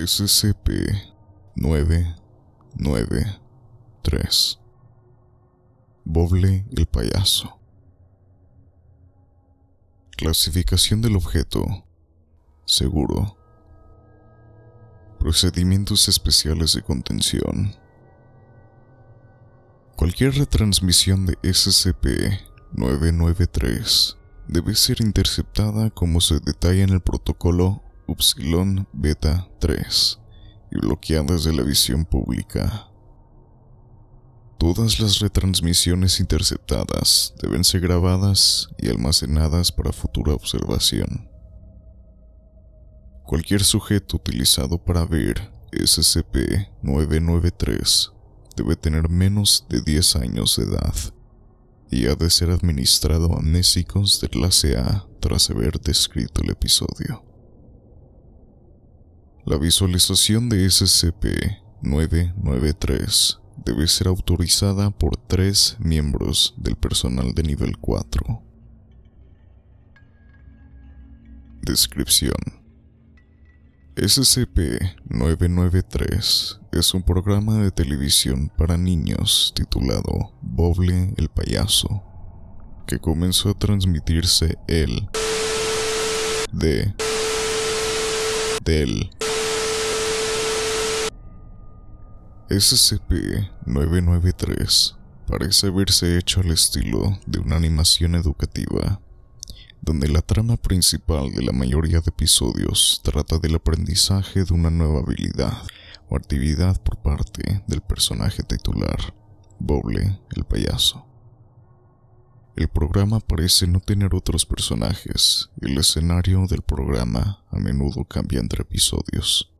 SCP-993 Boble el payaso. Clasificación del objeto. Seguro. Procedimientos especiales de contención. Cualquier retransmisión de SCP-993 debe ser interceptada como se detalla en el protocolo Upsilon Beta 3 y bloqueadas de la visión pública. Todas las retransmisiones interceptadas deben ser grabadas y almacenadas para futura observación. Cualquier sujeto utilizado para ver SCP-993 debe tener menos de 10 años de edad y ha de ser administrado a amnésicos de clase A tras haber descrito el episodio. La visualización de SCP-993 debe ser autorizada por tres miembros del personal de nivel 4. Descripción SCP-993 es un programa de televisión para niños titulado Boble el Payaso, que comenzó a transmitirse el de del SCP-993 parece haberse hecho al estilo de una animación educativa, donde la trama principal de la mayoría de episodios trata del aprendizaje de una nueva habilidad o actividad por parte del personaje titular, Boble el payaso. El programa parece no tener otros personajes y el escenario del programa a menudo cambia entre episodios.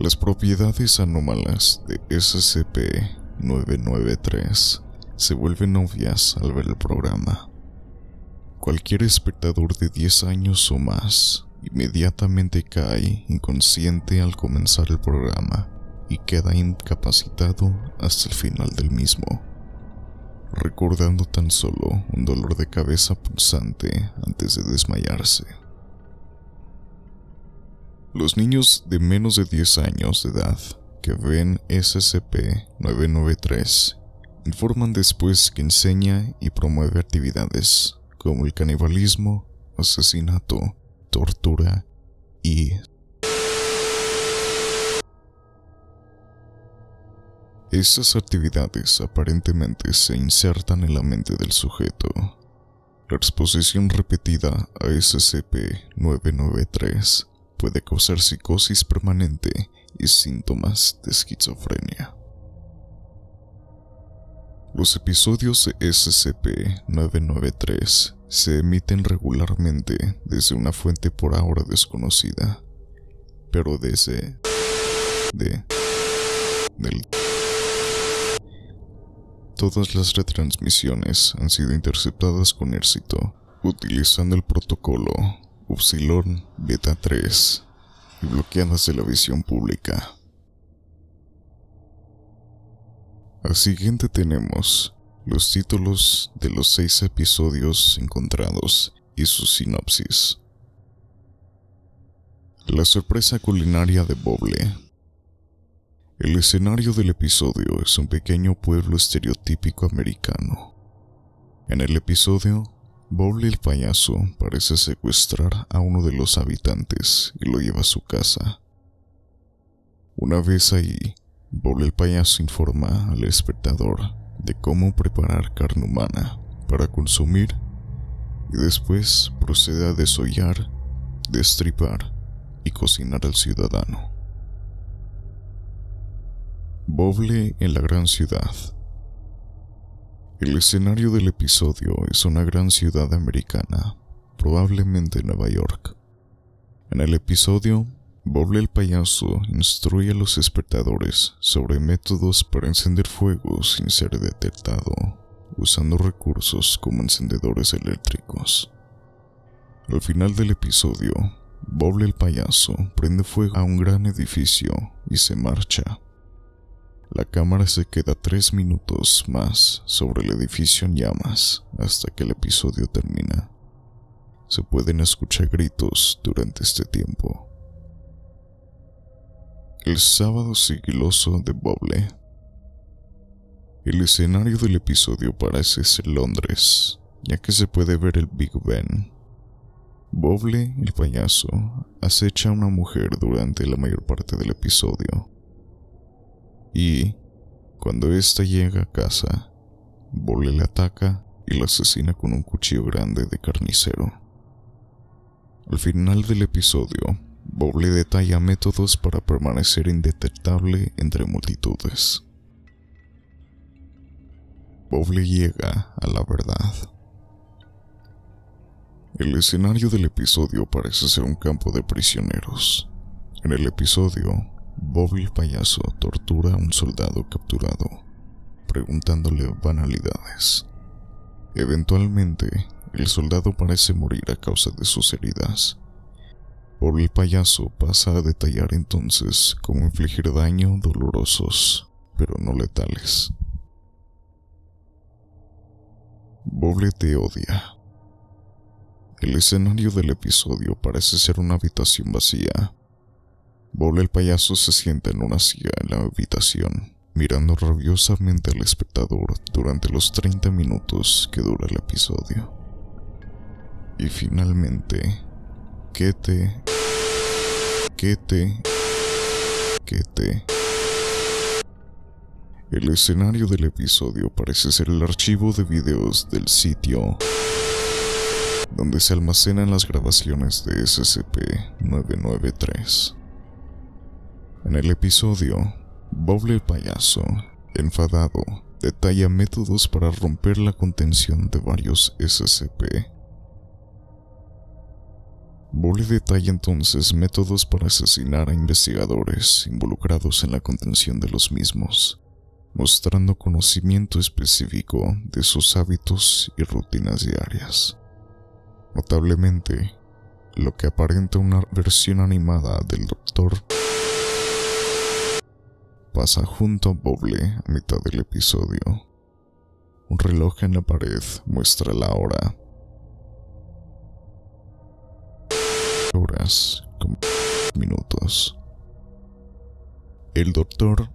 Las propiedades anómalas de SCP-993 se vuelven obvias al ver el programa. Cualquier espectador de 10 años o más inmediatamente cae inconsciente al comenzar el programa y queda incapacitado hasta el final del mismo, recordando tan solo un dolor de cabeza pulsante antes de desmayarse. Los niños de menos de 10 años de edad que ven SCP-993 informan después que enseña y promueve actividades como el canibalismo, asesinato, tortura y... Esas actividades aparentemente se insertan en la mente del sujeto. La exposición repetida a SCP-993 puede causar psicosis permanente y síntomas de esquizofrenia. Los episodios de SCP-993 se emiten regularmente desde una fuente por ahora desconocida, pero desde de del Todas las retransmisiones han sido interceptadas con éxito utilizando el protocolo Upsilon Beta 3 y bloqueadas de la visión pública. Al siguiente tenemos los títulos de los seis episodios encontrados y su sinopsis. La sorpresa culinaria de Boble. El escenario del episodio es un pequeño pueblo estereotípico americano. En el episodio, Boble el payaso parece secuestrar a uno de los habitantes y lo lleva a su casa. Una vez ahí, Boble el payaso informa al espectador de cómo preparar carne humana para consumir y después procede a desollar, destripar y cocinar al ciudadano. Boble en la gran ciudad el escenario del episodio es una gran ciudad americana, probablemente Nueva York. En el episodio, Boble el payaso instruye a los espectadores sobre métodos para encender fuego sin ser detectado, usando recursos como encendedores eléctricos. Al final del episodio, Boble el payaso prende fuego a un gran edificio y se marcha. La cámara se queda tres minutos más sobre el edificio en llamas hasta que el episodio termina. Se pueden escuchar gritos durante este tiempo. El sábado sigiloso de Boble. El escenario del episodio parece ser Londres, ya que se puede ver el Big Ben. Boble, el payaso, acecha a una mujer durante la mayor parte del episodio. Y, cuando ésta llega a casa, Boble le ataca y la asesina con un cuchillo grande de carnicero. Al final del episodio, Boble detalla métodos para permanecer indetectable entre multitudes. Boble llega a la verdad. El escenario del episodio parece ser un campo de prisioneros. En el episodio, Boble el payaso tortura a un soldado capturado, preguntándole banalidades. Eventualmente, el soldado parece morir a causa de sus heridas. Por el payaso pasa a detallar entonces cómo infligir daño dolorosos, pero no letales. Boble te odia. El escenario del episodio parece ser una habitación vacía. Boble el payaso se sienta en una silla en la habitación, mirando rabiosamente al espectador durante los 30 minutos que dura el episodio. Y finalmente, Kete, Kete, Kete. El escenario del episodio parece ser el archivo de videos del sitio donde se almacenan las grabaciones de SCP-993. En el episodio, Boble el payaso, enfadado, detalla métodos para romper la contención de varios SCP. Boble detalla entonces métodos para asesinar a investigadores involucrados en la contención de los mismos, mostrando conocimiento específico de sus hábitos y rutinas diarias. Notablemente, lo que aparenta una versión animada del Doctor pasa junto a Boble a mitad del episodio. Un reloj en la pared muestra la hora. Horas con minutos. El doctor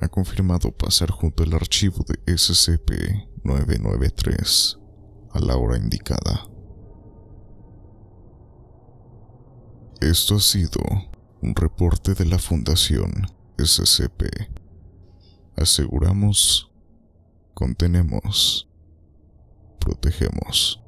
ha confirmado pasar junto al archivo de SCP-993 a la hora indicada. Esto ha sido un reporte de la Fundación SCP. Aseguramos, contenemos, protegemos.